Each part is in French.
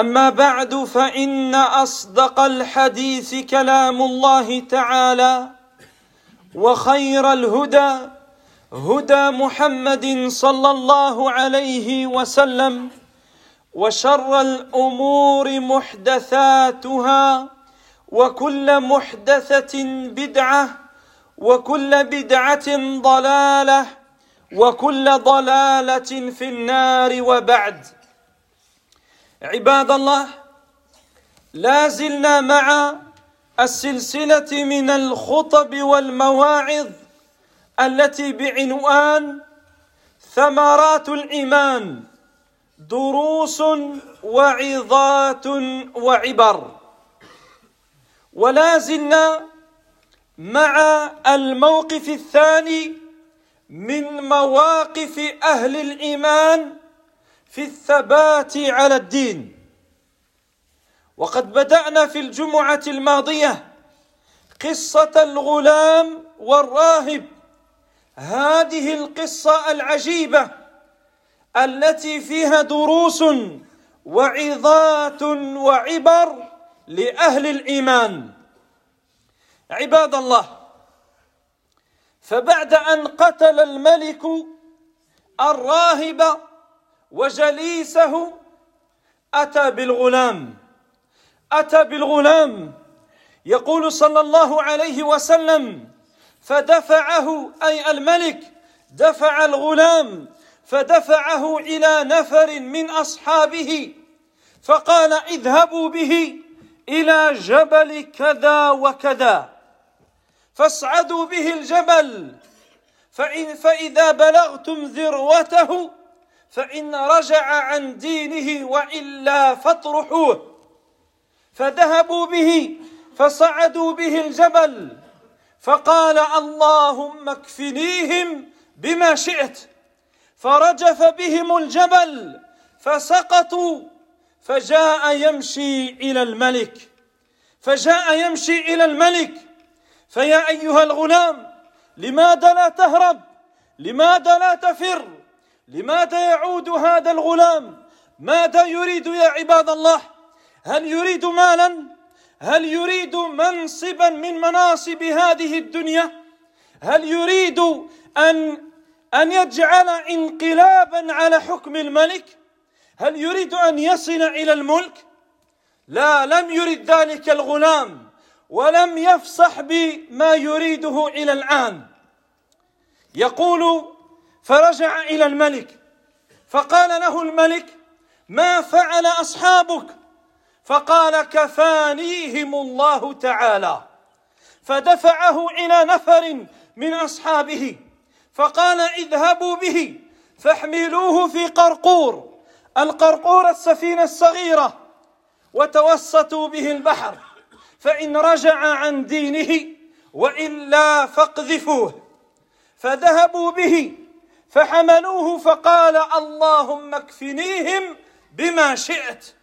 أما بعد فإن أصدق الحديث كلام الله تعالى وخير الهدى هدى محمد صلى الله عليه وسلم وشر الأمور محدثاتها وكل محدثة بدعة وكل بدعة ضلالة وكل ضلالة في النار وبعد. عباد الله لا زلنا مع السلسلة من الخطب والمواعظ التي بعنوان ثمرات الإيمان دروس وعظات وعبر. ولا زلنا مع الموقف الثاني من مواقف أهل الإيمان في الثبات على الدين. وقد بدأنا في الجمعة الماضية قصة الغلام والراهب. هذه القصة العجيبة التي فيها دروس وعظات وعبر لأهل الإيمان. عباد الله فبعد أن قتل الملك الراهب وجليسه أتى بالغلام أتى بالغلام. يقول صلى الله عليه وسلم فدفعه أي الملك دفع الغلام فدفعه إلى نفر من أصحابه فقال اذهبوا به إلى جبل كذا وكذا فاصعدوا به الجبل فإن فإذا بلغتم ذروته فإن رجع عن دينه وإلا فاطرحوه. فذهبوا به فصعدوا به الجبل فقال اللهم اكفنيهم بما شئت. فرجف بهم الجبل فسقطوا فجاء يمشي إلى الملك. فجاء يمشي إلى الملك. فيا أيها الغلام لماذا لا تهرب؟ لماذا لا تفر؟ لماذا يعود هذا الغلام؟ ماذا يريد يا عباد الله؟ هل يريد مالا؟ هل يريد منصبا من مناصب هذه الدنيا؟ هل يريد أن أن يجعل انقلابا على حكم الملك؟ هل يريد أن يصل إلى الملك؟ لا لم يرد ذلك الغلام ولم يفصح بما يريده إلى الآن. يقول فرجع إلى الملك. فقال له الملك ما فعل أصحابك؟ فقال كفانيهم الله تعالى. فدفعه إلى نفر من أصحابه. فقال اذهبوا به فاحملوه في قرقور. القرقور السفينة الصغيرة. وتوسطوا به البحر. فإن رجع عن دينه وإلا فاقذفوه. فذهبوا به فحملوه فقال اللهم اكفنيهم بما شئت.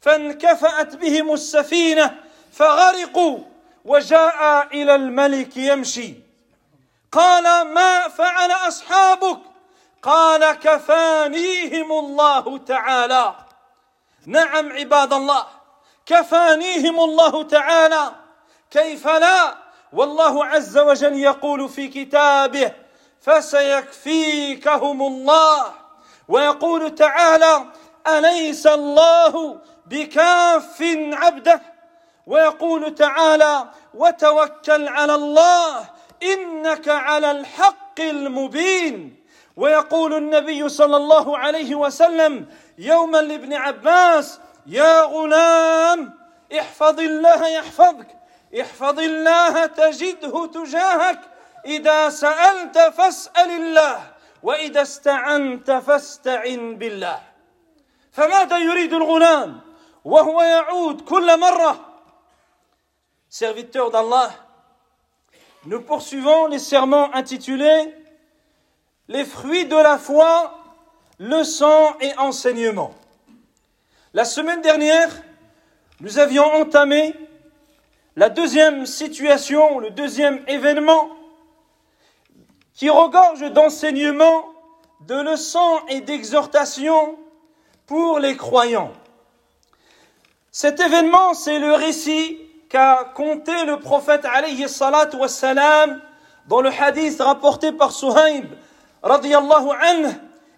فانكفأت بهم السفينة فغرقوا وجاء إلى الملك يمشي. قال ما فعل أصحابك؟ قال كفانيهم الله تعالى. نعم عباد الله كفانيهم الله تعالى. كيف لا؟ والله عز وجل يقول في كتابه فسيكفيكهم الله. ويقول تعالى أليس الله بكاف عبده؟ ويقول تعالى وتوكل على الله إنك على الحق المبين. ويقول النبي صلى الله عليه وسلم يوما لابن عباس يا غلام احفظ الله يحفظك احفظ الله تجده تجاهك. اذا سالت فاسال الله واذا استعنت فاستعن بالله فماذا يريد الغلام وهو يعود كل مره serviteur d'Allah nous poursuivons les serments intitulés Les fruits de la foi, leçons et enseignements. La semaine dernière, nous avions entamé la deuxième situation, le deuxième événement qui regorge d'enseignements, de leçons et d'exhortations pour les croyants. Cet événement, c'est le récit qu'a conté le prophète alayhi salatu wassalam dans le hadith rapporté par Suhaib radiallahu anhu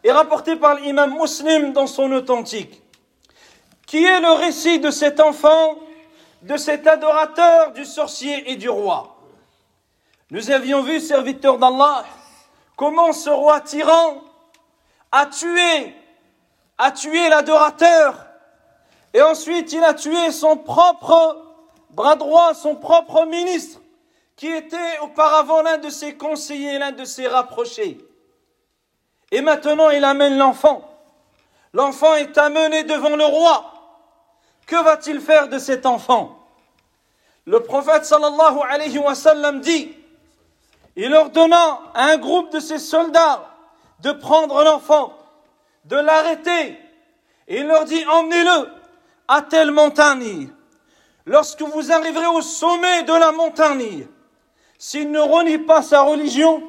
est rapporté par l'imam muslim dans son authentique qui est le récit de cet enfant, de cet adorateur du sorcier et du roi. Nous avions vu, serviteur d'Allah, comment ce roi tyran a tué, a tué l'adorateur, et ensuite il a tué son propre bras droit, son propre ministre, qui était auparavant l'un de ses conseillers, l'un de ses rapprochés. Et maintenant il amène l'enfant. L'enfant est amené devant le roi. Que va-t-il faire de cet enfant? Le prophète sallallahu alayhi wa sallam dit il ordonna à un groupe de ses soldats de prendre l'enfant, de l'arrêter, et il leur dit emmenez-le à telle montagne. Lorsque vous arriverez au sommet de la montagne, s'il ne renie pas sa religion,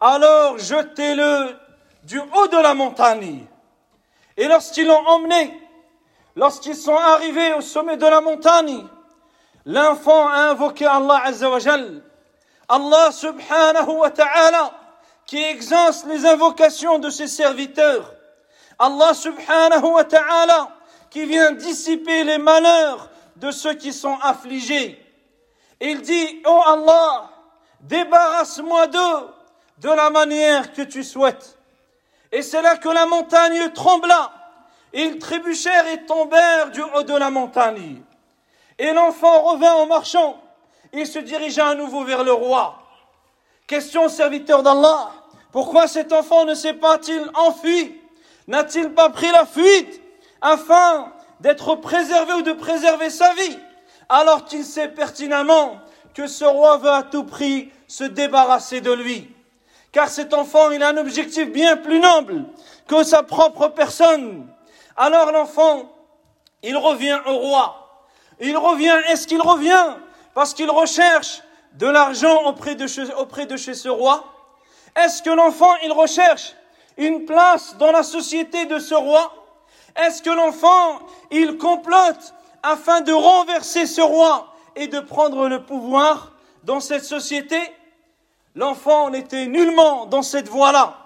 alors jetez-le du haut de la montagne. Et lorsqu'ils l'ont emmené, lorsqu'ils sont arrivés au sommet de la montagne, l'enfant a invoqué Allah Azzawajal. Allah subhanahu wa ta'ala qui exauce les invocations de ses serviteurs. Allah subhanahu wa ta'ala qui vient dissiper les malheurs de ceux qui sont affligés. Il dit, oh Allah, débarrasse-moi d'eux de la manière que tu souhaites. Et c'est là que la montagne trembla ils trébuchèrent et tombèrent du haut de la montagne. Et l'enfant revint en marchant. Il se dirigea à nouveau vers le roi. Question serviteur d'Allah. Pourquoi cet enfant ne s'est pas-il enfui? N'a-t-il pas pris la fuite afin d'être préservé ou de préserver sa vie? Alors qu'il sait pertinemment que ce roi veut à tout prix se débarrasser de lui Car cet enfant, il a un objectif bien plus noble que sa propre personne. Alors l'enfant, il revient au roi. Il revient, est-ce qu'il revient? Parce qu'il recherche de l'argent auprès de, chez, auprès de chez ce roi. Est-ce que l'enfant, il recherche une place dans la société de ce roi? Est-ce que l'enfant, il complote afin de renverser ce roi et de prendre le pouvoir dans cette société? L'enfant n'était nullement dans cette voie-là.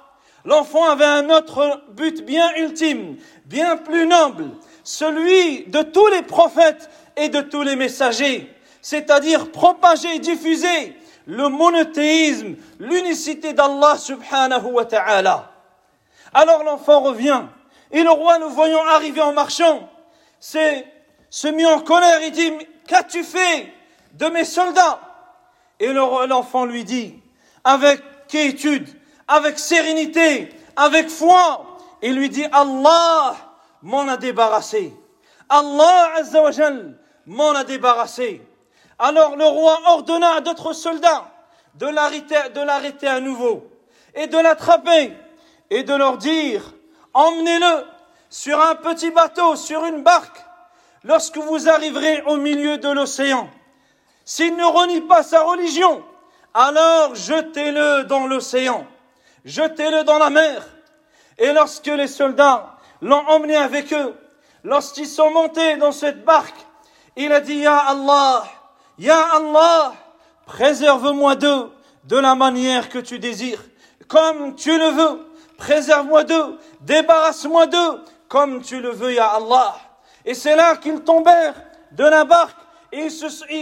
L'enfant avait un autre but bien ultime, bien plus noble, celui de tous les prophètes et de tous les messagers, c'est-à-dire propager et diffuser le monothéisme, l'unicité d'Allah subhanahu wa ta'ala. Alors l'enfant revient, et le roi, nous voyons arriver en marchant, se mit en colère, il dit, qu'as-tu fait de mes soldats? Et l'enfant lui dit, avec quiétude, avec sérénité, avec foi, il lui dit Allah m'en a débarrassé. Allah Azzawajal m'en a débarrassé. Alors le roi ordonna à d'autres soldats de l'arrêter à nouveau et de l'attraper et de leur dire emmenez-le sur un petit bateau, sur une barque, lorsque vous arriverez au milieu de l'océan. S'il ne renie pas sa religion, alors jetez-le dans l'océan jetez-le dans la mer. Et lorsque les soldats l'ont emmené avec eux, lorsqu'ils sont montés dans cette barque, il a dit, Ya Allah, Ya Allah, préserve-moi d'eux de la manière que tu désires, comme tu le veux, préserve-moi d'eux, débarrasse-moi d'eux, comme tu le veux, Ya Allah. Et c'est là qu'ils tombèrent de la barque et ils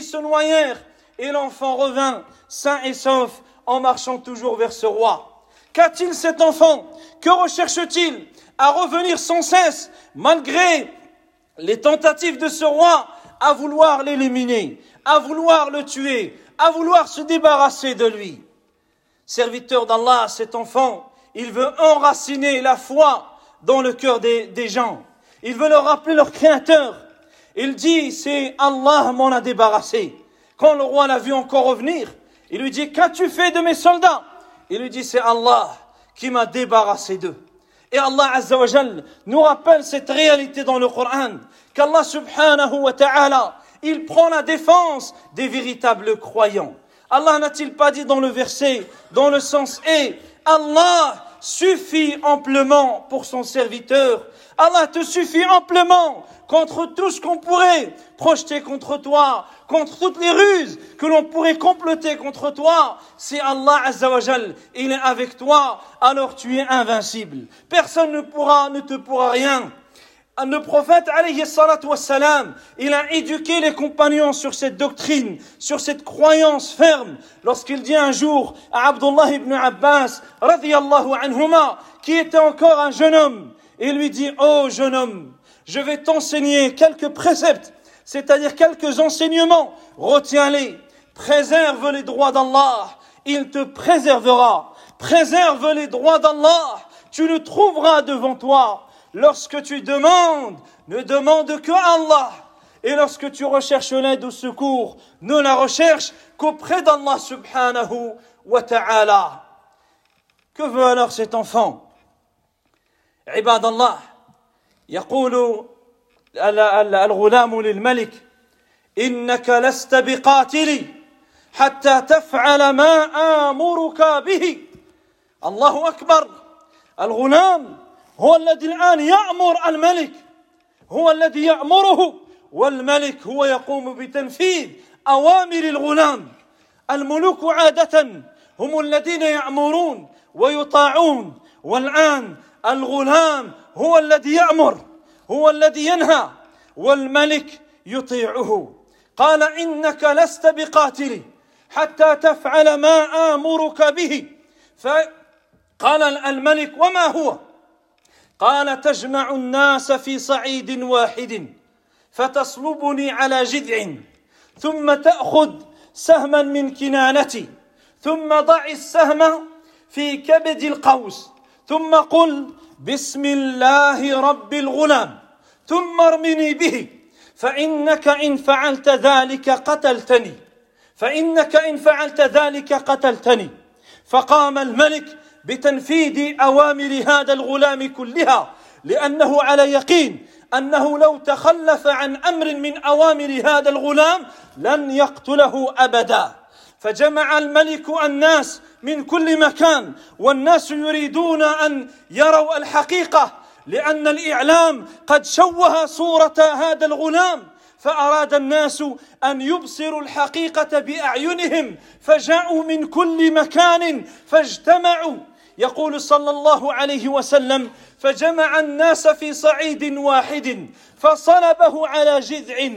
se, noyèrent. Et l'enfant revint sain et sauf en marchant toujours vers ce roi. Qu'a-t-il cet enfant? Que recherche-t-il À revenir sans cesse, malgré les tentatives de ce roi à vouloir l'éliminer, à vouloir le tuer, à vouloir se débarrasser de lui. Serviteur d'Allah, cet enfant, il veut enraciner la foi dans le cœur des, gens. Il veut leur rappeler leur créateur. Il dit, c'est Allah m'en a débarrassé. Quand le roi l'a vu encore revenir, il lui dit, qu'as-tu fait de mes soldats? Il lui dit, c'est Allah qui m'a débarrassé d'eux. Et Allah Azza nous rappelle cette réalité dans le Coran, qu'Allah subhanahu wa ta'ala, il prend la défense des véritables croyants. Allah n'a-t-il pas dit dans le verset, dans le sens et Allah suffit amplement pour son serviteur. Allah te suffit amplement contre tout ce qu'on pourrait projeter contre toi, contre toutes les ruses que l'on pourrait comploter contre toi. Si Allah Azzawajal, il est avec toi, alors tu es invincible. Personne ne pourra, ne te pourra rien. Le prophète, alayhi salatu wassalam, il a éduqué les compagnons sur cette doctrine, sur cette croyance ferme, lorsqu'il dit un jour à Abdullah ibn Abbas, radiyallahu anhuma, qui était encore un jeune homme, il lui dit, oh jeune homme, je vais t'enseigner quelques préceptes, c'est-à-dire quelques enseignements, retiens-les, préserve les droits d'Allah, il te préservera, préserve les droits d'Allah, tu le trouveras devant toi, Lorsque tu demandes, ne demande que Allah. Et lorsque tu recherches l'aide ou secours, ne la recherche qu'auprès d'Allah subhanahu wa ta'ala. Que veut alors cet enfant عباد الله يقول الغلام للملك إنك لست بقاتلي حتى تفعل ما آمرك به الله أكبر الغلام هو الذي الآن يأمر الملك. هو الذي يأمره والملك هو يقوم بتنفيذ أوامر الغلام. الملوك عادة هم الذين يأمرون ويطاعون والآن الغلام هو الذي يأمر هو الذي ينهى والملك يطيعه. قال إنك لست بقاتلي حتى تفعل ما آمرك به. فقال الملك وما هو؟ قال تجمع الناس في صعيد واحد فتصلبني على جذع ثم تأخذ سهما من كنانتي ثم ضع السهم في كبد القوس ثم قل بسم الله رب الغلام ثم ارمني به فإنك إن فعلت ذلك قتلتني فإنك إن فعلت ذلك قتلتني فقام الملك بتنفيذ أوامر هذا الغلام كلها لأنه على يقين أنه لو تخلف عن أمر من أوامر هذا الغلام لن يقتله أبدا. فجمع الملك الناس من كل مكان والناس يريدون أن يروا الحقيقة لأن الإعلام قد شوه صورة هذا الغلام فأراد الناس أن يبصروا الحقيقة بأعينهم فجاءوا من كل مكان فاجتمعوا. يقول صلى الله عليه وسلم فجمع الناس في صعيد واحد فصلبه على جذع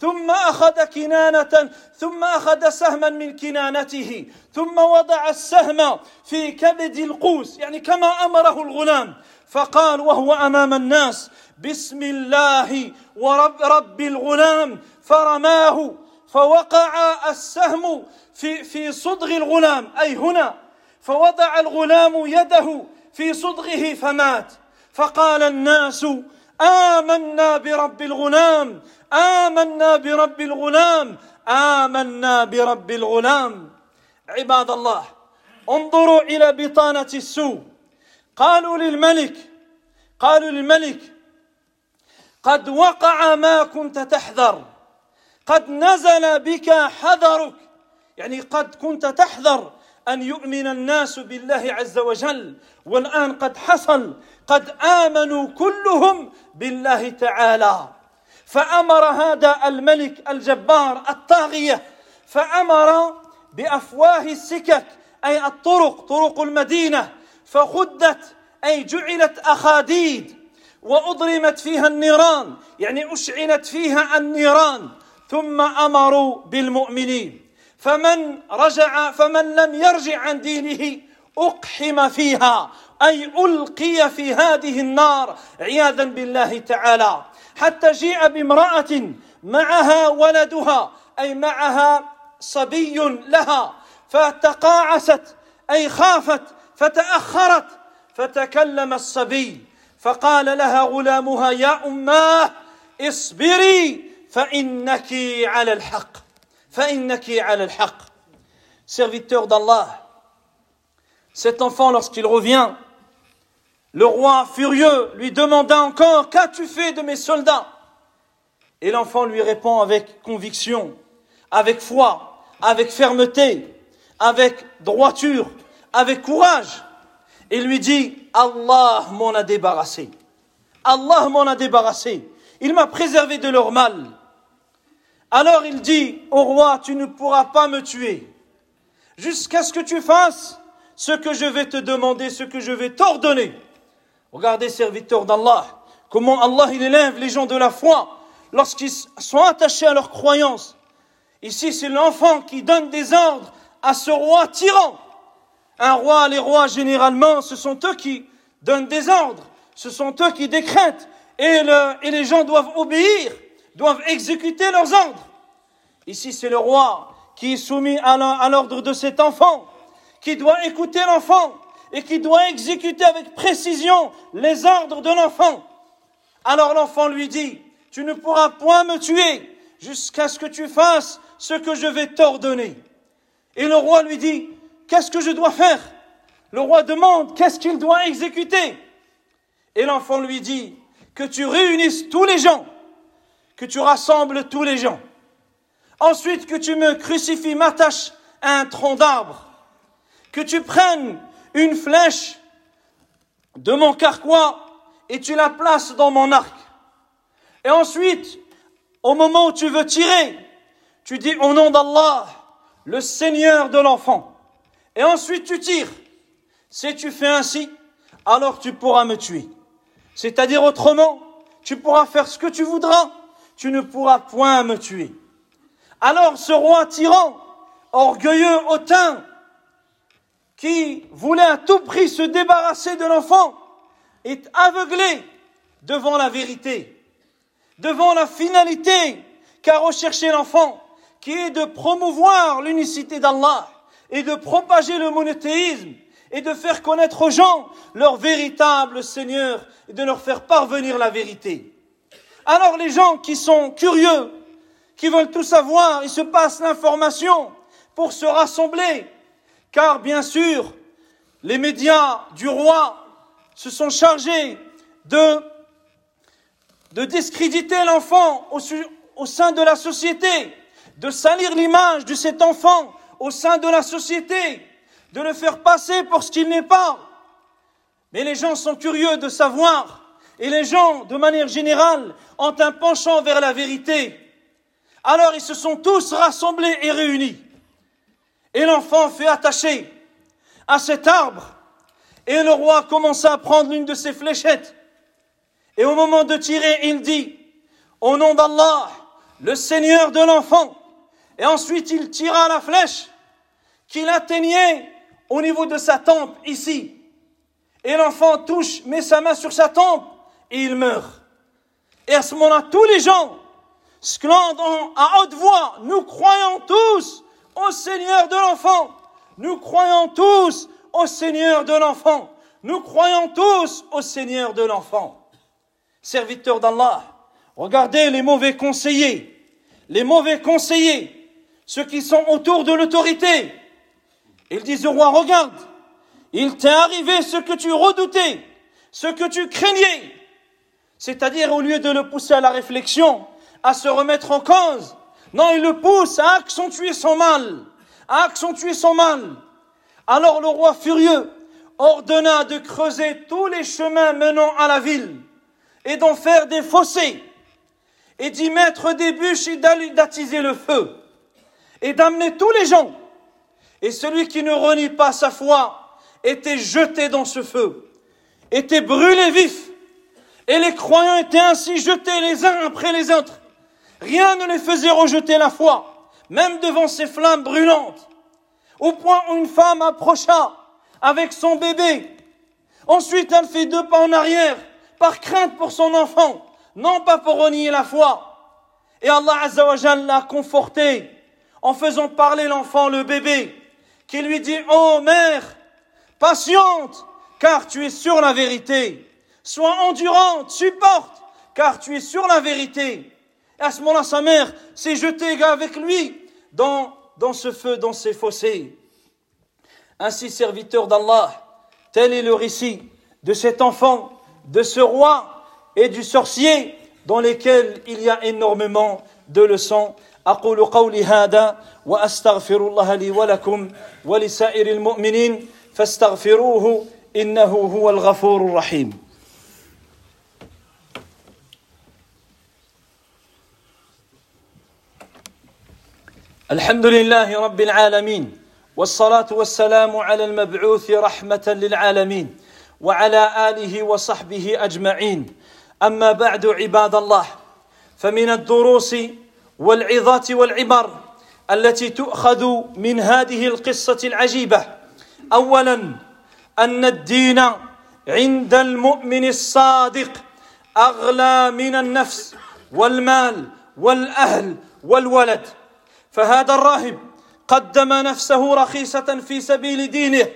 ثم أخذ كنانة ثم أخذ سهما من كنانته ثم وضع السهم في كبد القوس يعني كما أمره الغلام فقال وهو أمام الناس بسم الله ورب رب الغلام فرماه فوقع السهم في في صدغ الغلام أي هنا فوضع الغلام يده في صدغه فمات. فقال الناس آمنا برب الغلام آمنا برب الغلام آمنا برب الغلام. عباد الله انظروا إلى بطانة السوء. قالوا للملك قالوا للملك قد وقع ما كنت تحذر قد نزل بك حذرك يعني قد كنت تحذر أن يؤمن الناس بالله عز وجل والآن قد حصل قد آمنوا كلهم بالله تعالى. فأمر هذا الملك الجبار الطاغية فأمر بأفواه السكك أي الطرق طرق المدينة. فخدت أي جعلت أخاديد وأضرمت فيها النيران يعني اشعلت فيها النيران. ثم أمروا بالمؤمنين. فمن رجع فمن لم يرجع عن دينه أقحم فيها أي ألقي في هذه النار عياذا بالله تعالى. حتى جيء بامرأة معها ولدها أي معها صبي لها فتقاعست أي خافت فتأخرت فتكلم الصبي فقال لها غلامها يا أماه اصبري فإنك على الحق. Serviteur d'Allah. Cet enfant lorsqu'il revient le roi furieux lui demanda encore qu'as-tu fait de mes soldats? Et l'enfant lui répond avec conviction avec foi avec fermeté avec droiture avec courage. Et lui dit Allah m'en a débarrassé. Allah m'en a débarrassé. Il m'a préservé de leur mal alors il dit au roi, tu ne pourras pas me tuer jusqu'à ce que tu fasses ce que je vais te demander, ce que je vais t'ordonner. Regardez, serviteurs d'Allah, comment Allah élève les gens de la foi lorsqu'ils sont attachés à leur croyance. Ici, c'est l'enfant qui donne des ordres à ce roi tyran. Un roi, les rois généralement, ce sont eux qui donnent des ordres, ce sont eux qui décrètent, et les gens doivent obéir doivent exécuter leurs ordres. Ici, c'est le roi qui est soumis à l'ordre de cet enfant, qui doit écouter l'enfant et qui doit exécuter avec précision les ordres de l'enfant. Alors l'enfant lui dit, tu ne pourras point me tuer jusqu'à ce que tu fasses ce que je vais t'ordonner. Et le roi lui dit, qu'est-ce que je dois faire? Le roi demande, qu'est-ce qu'il doit exécuter? Et l'enfant lui dit, que tu réunisses tous les gens que tu rassembles tous les gens. Ensuite, que tu me crucifies, m'attaches à un tronc d'arbre. Que tu prennes une flèche de mon carquois et tu la places dans mon arc. Et ensuite, au moment où tu veux tirer, tu dis au nom d'Allah, le Seigneur de l'enfant. Et ensuite tu tires. Si tu fais ainsi, alors tu pourras me tuer. C'est-à-dire autrement, tu pourras faire ce que tu voudras, tu ne pourras point me tuer. Alors ce roi tyran, orgueilleux, hautain, qui voulait à tout prix se débarrasser de l'enfant, est aveuglé devant la vérité, devant la finalité qu'a recherché l'enfant, qui est de promouvoir l'unicité d'Allah et de propager le monothéisme et de faire connaître aux gens leur véritable Seigneur et de leur faire parvenir la vérité. Alors les gens qui sont curieux, qui veulent tout savoir, ils se passent l'information pour se rassembler. Car bien sûr, les médias du roi se sont chargés de, de discréditer l'enfant au, au sein de la société, de salir l'image de cet enfant au sein de la société, de le faire passer pour ce qu'il n'est pas. Mais les gens sont curieux de savoir et les gens, de manière générale, ont un penchant vers la vérité. Alors ils se sont tous rassemblés et réunis. Et l'enfant fut attaché à cet arbre. Et le roi commença à prendre l'une de ses fléchettes. Et au moment de tirer, il dit, au nom d'Allah, le Seigneur de l'enfant. Et ensuite, il tira la flèche qu'il atteignait au niveau de sa tempe, ici. Et l'enfant touche, met sa main sur sa tempe et il meurt. Et à ce moment-là, tous les gens scandent à haute voix, nous croyons tous au Seigneur de l'enfant. Nous croyons tous au Seigneur de l'enfant. Nous croyons tous au Seigneur de l'enfant. Serviteurs d'Allah, regardez les mauvais conseillers, les mauvais conseillers, ceux qui sont autour de l'autorité. Ils disent au roi, regarde, il t'est arrivé ce que tu redoutais, ce que tu craignais, c'est-à-dire, au lieu de le pousser à la réflexion, à se remettre en cause, non, il le pousse à accentuer son mal, à accentuer son mal. Alors le roi furieux ordonna de creuser tous les chemins menant à la ville et d'en faire des fossés et d'y mettre des bûches et d'attiser le feu et d'amener tous les gens. Et celui qui ne renie pas sa foi était jeté dans ce feu, était brûlé vif et les croyants étaient ainsi jetés les uns après les autres. Rien ne les faisait rejeter la foi, même devant ces flammes brûlantes, au point où une femme approcha avec son bébé. Ensuite, elle fait deux pas en arrière, par crainte pour son enfant, non pas pour renier la foi. Et Allah Azzawajal l'a conforté en faisant parler l'enfant, le bébé, qui lui dit, oh mère, patiente, car tu es sur la vérité. Sois endurante, supporte, car tu es sur la vérité. Et à ce moment-là, sa mère s'est jetée avec lui dans, dans ce feu, dans ces fossés. Ainsi, serviteur d'Allah, tel est le récit de cet enfant, de ce roi et du sorcier dans lesquels il y a énormément de leçons. أقول قولي هذا وأستغفر الله لي ولكم ولسائر المؤمنين فاستغفروه إنه هو الغفور الرحيم الحمد لله رب العالمين والصلاة والسلام على المبعوث رحمة للعالمين وعلى آله وصحبه أجمعين. أما بعد عباد الله فمن الدروس والعظات والعبر التي تؤخذ من هذه القصة العجيبة. أولا أن الدين عند المؤمن الصادق أغلى من النفس والمال والأهل والولد. فهذا الراهب قدم نفسه رخيصة في سبيل دينه.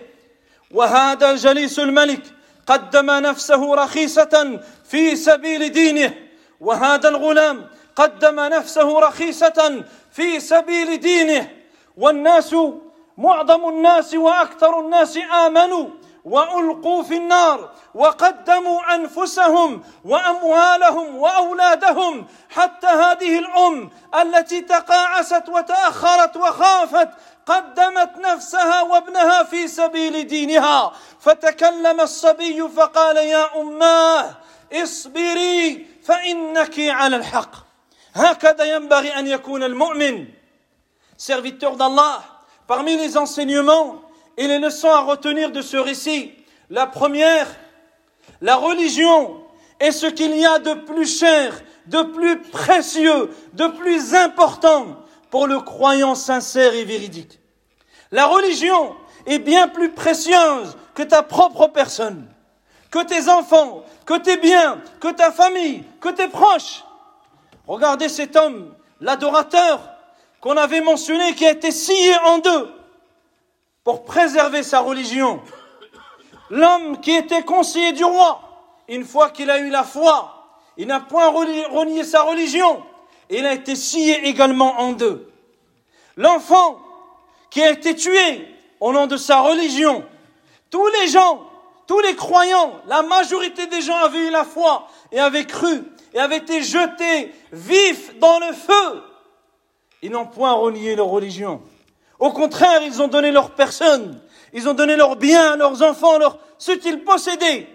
وهذا جليس الملك قدم نفسه رخيصة في سبيل دينه. وهذا الغلام قدم نفسه رخيصة في سبيل دينه. والناس معظم الناس وأكثر الناس آمنوا وألقوا في النار وقدموا أنفسهم وأموالهم وأولادهم حتى هذه الأم التي تقاعست وتأخرت وخافت قدمت نفسها وابنها في سبيل دينها. فتكلم الصبي فقال يا أماه اصبري فإنك على الحق. هكذا ينبغي أن يكون المؤمن serviteur d'Allah parmi les enseignements et les leçons à retenir de ce récit. La première, la religion est ce qu'il y a de plus cher, de plus précieux, de plus important pour le croyant sincère et véridique. La religion est bien plus précieuse que ta propre personne, que tes enfants, que tes biens, que ta famille, que tes proches. Regardez cet homme, l'adorateur qu'on avait mentionné, qui a été scié en deux pour préserver sa religion. L'homme qui était conseiller du roi, une fois qu'il a eu la foi, il n'a point renié sa religion, il a été scié également en deux. L'enfant qui a été tué au nom de sa religion, tous les gens, tous les croyants, la majorité des gens avaient eu la foi et avaient cru et avaient été jetés vifs dans le feu. Ils n'ont point renié leur religion. Au contraire, ils ont donné leur personne, ils ont donné leurs biens, leurs enfants, leur, ce qu'ils possédaient,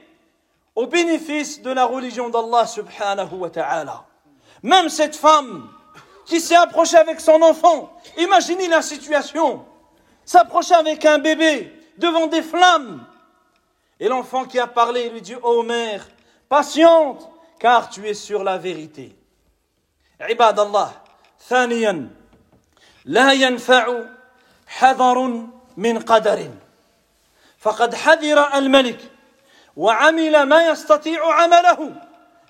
au bénéfice de la religion d'Allah subhanahu wa ta'ala. Même cette femme qui s'est approchée avec son enfant, imaginez la situation, s'approcher avec un bébé devant des flammes. Et l'enfant qui a parlé lui dit, oh mère, patiente, car tu es sur la vérité. عباد الله ثانيا لا ينفع حذر من قدر. فقد حذر الملك وعمل ما يستطيع عمله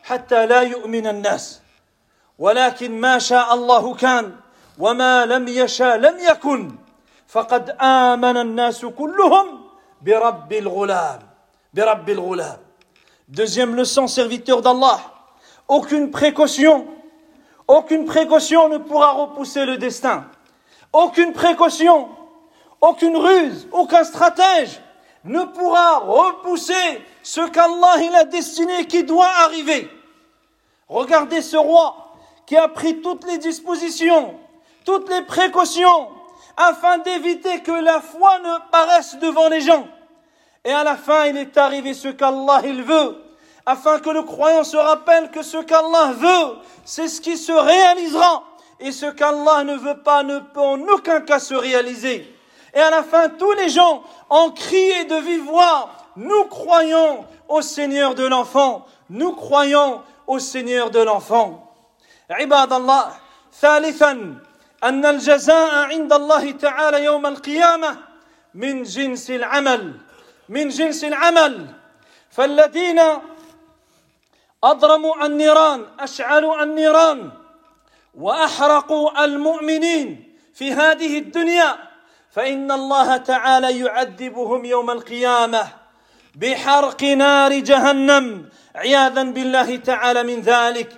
حتى لا يؤمن الناس. ولكن ما شاء الله كان وما لم يشاء لم يكن. فقد آمن الناس كلهم برب الغلام برب الغلام. Deuxième leçon, serviteur d'Allah, aucune précaution, aucune précaution ne pourra repousser le destin. Aucune précaution, aucune ruse, aucun stratège ne pourra repousser ce qu'Allah il a destiné qui doit arriver. Regardez ce roi qui a pris toutes les dispositions, toutes les précautions afin d'éviter que la foi ne paraisse devant les gens. Et à la fin, il est arrivé ce qu'Allah il veut, afin que le croyant se rappelle que ce qu'Allah veut, c'est ce qui se réalisera et ce qu'Allah ne veut pas ne peut en aucun cas se réaliser. Et à la fin, tous les gens ont crié de vive voix, nous croyons au Seigneur de l'enfant, nous croyons au Seigneur de l'enfant. عباد الله ثالثا أن الجزاء عند الله تعالى يوم القيامة من جنس العمل من جنس العمل فالذين أضرموا النيران أشعلوا النيران وأحرقوا المؤمنين في هذه الدنيا فإن الله تعالى يعذبهم يوم القيامة بحرق نار جهنم. عياذا بالله تعالى من ذلك.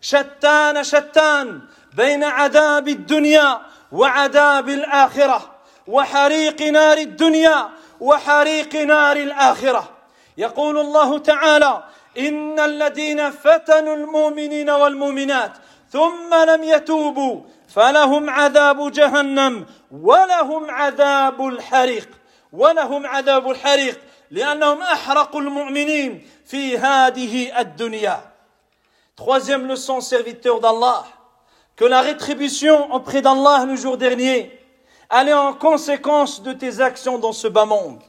شتان شتان بين عذاب الدنيا وعذاب الآخرة وحريق نار الدنيا وحريق نار الآخرة. يقول الله تعالى إن الذين فتنوا المؤمنين والمؤمنات ثم لم يتوبوا فلهم عذاب جهنم ولهم عذاب الحريق ولهم عذاب الحريق لأنهم أحرقوا المؤمنين في هذه الدنيا Troisième leçon, serviteur d'Allah, que la rétribution auprès d'Allah le jour dernier, elle est en conséquence de tes actions dans ce bas monde.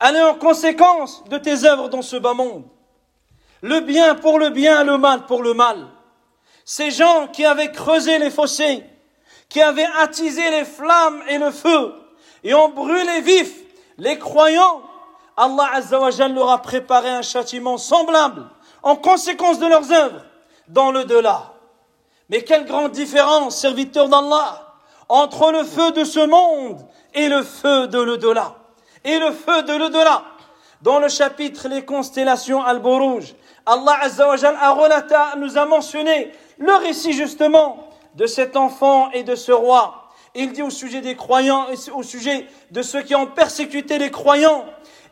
Elle est en conséquence de tes œuvres dans ce bas monde. Le bien pour le bien, le mal pour le mal. Ces gens qui avaient creusé les fossés, qui avaient attisé les flammes et le feu, et ont brûlé vifs les croyants, Allah Azzawajal leur a préparé un châtiment semblable en conséquence de leurs œuvres dans le delà. Mais quelle grande différence, serviteur d'Allah, entre le feu de ce monde et le feu de l'au-delà. Et le feu de l'au-delà. Dans le chapitre Les constellations al-Buruj, Allah Azzawajal a nous a mentionné le récit justement de cet enfant et de ce roi. Il dit au sujet des croyants et au sujet de ceux qui ont persécuté les croyants.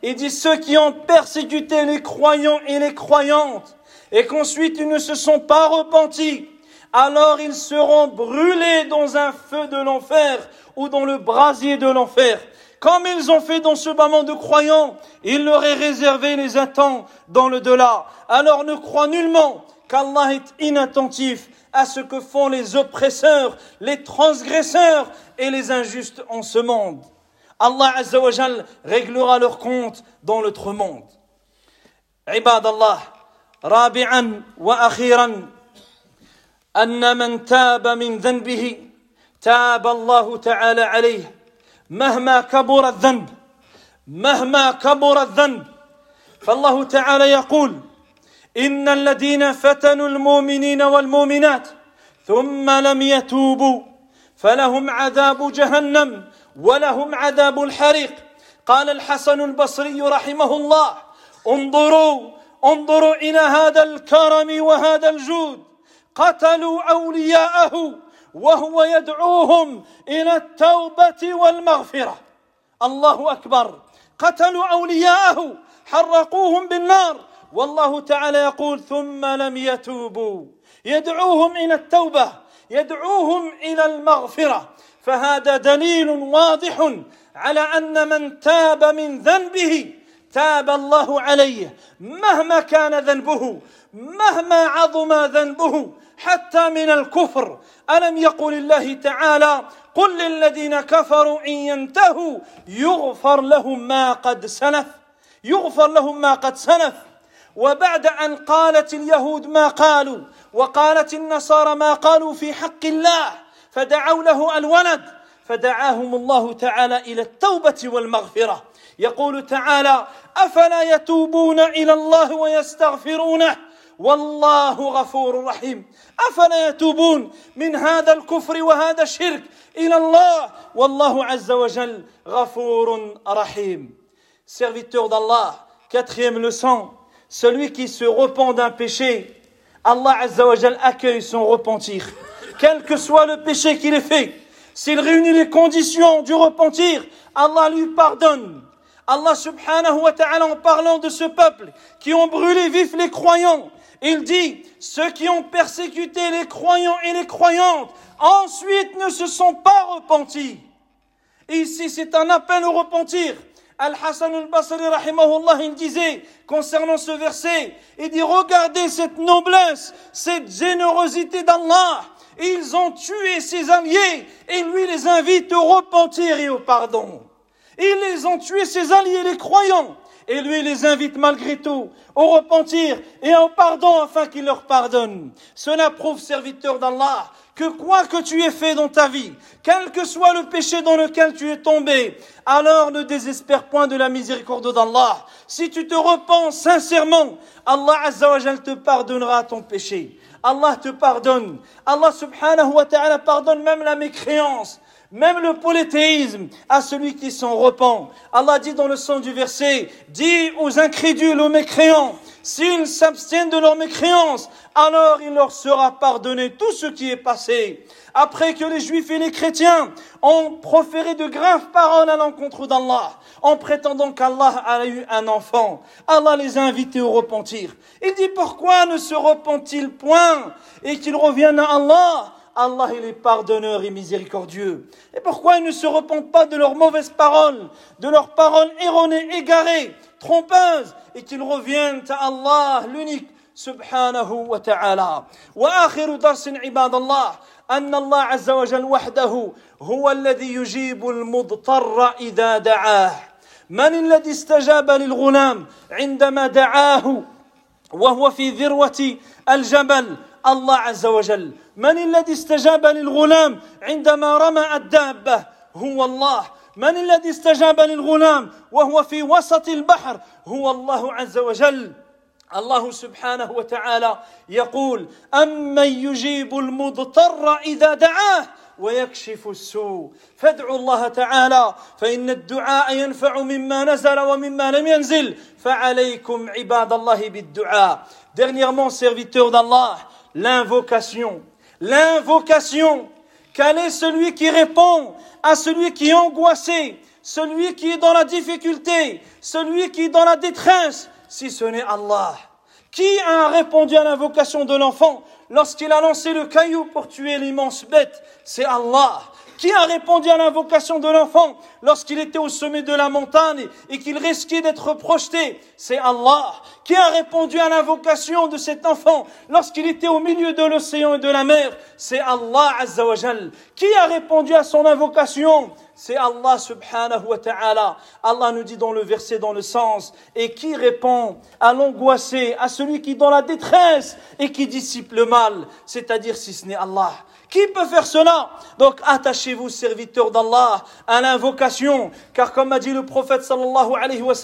Il dit ceux qui ont persécuté les croyants et les croyantes et qu'ensuite ils ne se sont pas repentis alors ils seront brûlés dans un feu de l'enfer ou dans le brasier de l'enfer Comme ils ont fait dans ce moment de croyants, il leur est réservé les attend dans le delà. Alors ne crois nullement qu'Allah est inattentif à ce que font les oppresseurs, les transgresseurs et les injustes en ce monde. Allah Azzawajal réglera leur compte dans l'autre monde. rabi'an wa akhiran أن من تاب من ذنبه تاب الله تعالى عليه مهما كبر الذنب مهما كبر الذنب فالله تعالى يقول إن الذين فتنوا المؤمنين والمؤمنات ثم لم يتوبوا فلهم عذاب جهنم ولهم عذاب الحريق. قال الحسن البصري رحمه الله انظروا انظروا إلى هذا الكرم وهذا الجود قتلوا أولياءه وهو يدعوهم إلى التوبة والمغفرة. الله أكبر. قتلوا أولياءه حرقوهم بالنار. والله تعالى يقول ثم لم يتوبوا. يدعوهم إلى التوبة يدعوهم إلى المغفرة. فهذا دليل واضح على أن من تاب من ذنبه تاب الله عليه مهما كان ذنبه. مهما عظم ذنبه حتى من الكفر. ألم يقل الله تعالى قل للذين كفروا إن ينتهوا يغفر لهم ما قد سلف يغفر لهم ما قد سلف. وبعد أن قالت اليهود ما قالوا وقالت النصارى ما قالوا في حق الله فدعوا له الولد فدعاهم الله تعالى إلى التوبة والمغفرة. يقول تعالى أفلا يتوبون إلى الله ويستغفرونه؟ والله غفور رحيم افلا يتوبون من هذا الكفر وهذا الشرك الى الله والله عز وجل غفور رحيم serviteur d'Allah quatrième leçon celui qui se repent d'un péché Allah Azza wa Jal accueille son repentir quel que soit le péché qu'il ait fait s'il réunit les conditions du repentir Allah lui pardonne Allah subhanahu wa ta'ala en parlant de ce peuple qui ont brûlé vif les croyants il dit, ceux qui ont persécuté les croyants et les croyantes, ensuite ne se sont pas repentis. ici, c'est un appel au repentir. Al-Hassan al-Basri, rahimahullah, il disait, concernant ce verset, il dit, regardez cette noblesse, cette générosité d'Allah. Ils ont tué ses alliés et lui les invite au repentir et au pardon. Ils les ont tués, ses alliés, les croyants et lui les invite malgré tout au repentir et au pardon afin qu'il leur pardonne. Cela prouve, serviteur d'Allah, que quoi que tu aies fait dans ta vie, quel que soit le péché dans lequel tu es tombé, alors ne désespère point de la miséricorde d'Allah. Si tu te repens sincèrement, Allah Azzawajal te pardonnera ton péché. Allah te pardonne. Allah subhanahu wa ta'ala pardonne même la mécréance. Même le polythéisme à celui qui s'en repent. Allah dit dans le sens du verset, dis aux incrédules, aux mécréants, s'ils s'abstiennent de leur mécréance, alors il leur sera pardonné tout ce qui est passé. Après que les juifs et les chrétiens ont proféré de graves paroles à l'encontre d'Allah, en prétendant qu'Allah a eu un enfant, Allah les a invités au repentir. Il dit pourquoi ne se repentent-ils point et qu'ils reviennent à Allah Allah il est pardonneur et miséricordieux. Et pourquoi ils ne se repentent pas de leurs mauvaises paroles, de leurs paroles erronées, égarées, trompeuses, et qu'ils reviennent à Allah, l'unique, wa ta'ala. وآخر درس عباد الله أن الله عز وجل وحده هو الذي يجيب المضطر إذا دعاه. من الذي استجاب للغلام عندما دعاه وهو في ذروة الجبل الله عز وجل من الذي استجاب للغلام عندما رمى الدابة؟ هو الله. من الذي استجاب للغلام وهو في وسط البحر؟ هو الله عز وجل. الله سبحانه وتعالى يقول أمن يجيب المضطر إذا دعاه ويكشف السوء. فادعوا الله تعالى فإن الدعاء ينفع مما نزل ومما لم ينزل. فعليكم عباد الله بالدعاء. Dernièrement, serviteur d'Allah, l'invocation. L'invocation. Quel est celui qui répond à celui qui est angoissé, celui qui est dans la difficulté, celui qui est dans la détresse, si ce n'est Allah? Qui a répondu à l'invocation de l'enfant lorsqu'il a lancé le caillou pour tuer l'immense bête? C'est Allah. Qui a répondu à l'invocation de l'enfant lorsqu'il était au sommet de la montagne et qu'il risquait d'être projeté? C'est Allah. Qui a répondu à l'invocation de cet enfant lorsqu'il était au milieu de l'océan et de la mer C'est Allah Azzawajal. Qui a répondu à son invocation c'est Allah subhanahu wa ta'ala. Allah nous dit dans le verset, dans le sens, et qui répond à l'angoissé, à celui qui est dans la détresse et qui dissipe le mal, c'est-à-dire si ce n'est Allah. Qui peut faire cela Donc attachez-vous, serviteurs d'Allah, à l'invocation, car comme a dit le prophète sallallahu alayhi wa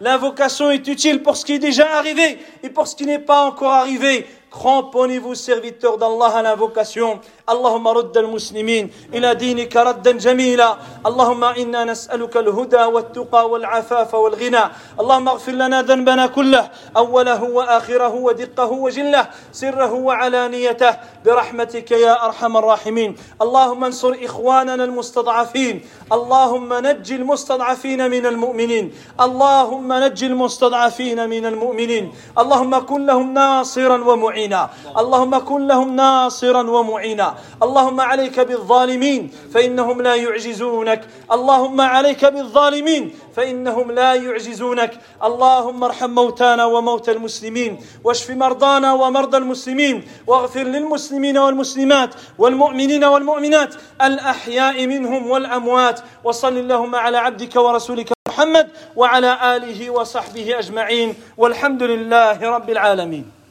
l'invocation est utile pour ce qui est déjà arrivé et pour ce qui n'est pas encore arrivé. Cramponnez-vous, serviteurs d'Allah, à l'invocation. اللهم رد المسلمين إلى دينك ردا جميلا. اللهم إنا نسألك الهدى والتقى والعفاف والغنى. اللهم اغفر لنا ذنبنا كله أوله وآخره ودقه وجله سره وعلانيته. برحمتك يا أرحم الراحمين. اللهم انصر إخواننا المستضعفين. اللهم نج المستضعفين من المؤمنين. اللهم نج المستضعفين من المؤمنين. اللهم كن لهم ناصرا ومعينا. اللهم كن لهم ناصرا ومعينا. اللهم عليك بالظالمين فإنهم لا يعجزونك. اللهم عليك بالظالمين فإنهم لا يعجزونك. اللهم ارحم موتانا وموتى المسلمين واشف مرضانا ومرضى المسلمين واغفر للمسلمين والمسلمات والمؤمنين والمؤمنات الأحياء منهم والأموات. وصل اللهم على عبدك ورسولك محمد وعلى آله وصحبه أجمعين. والحمد لله رب العالمين.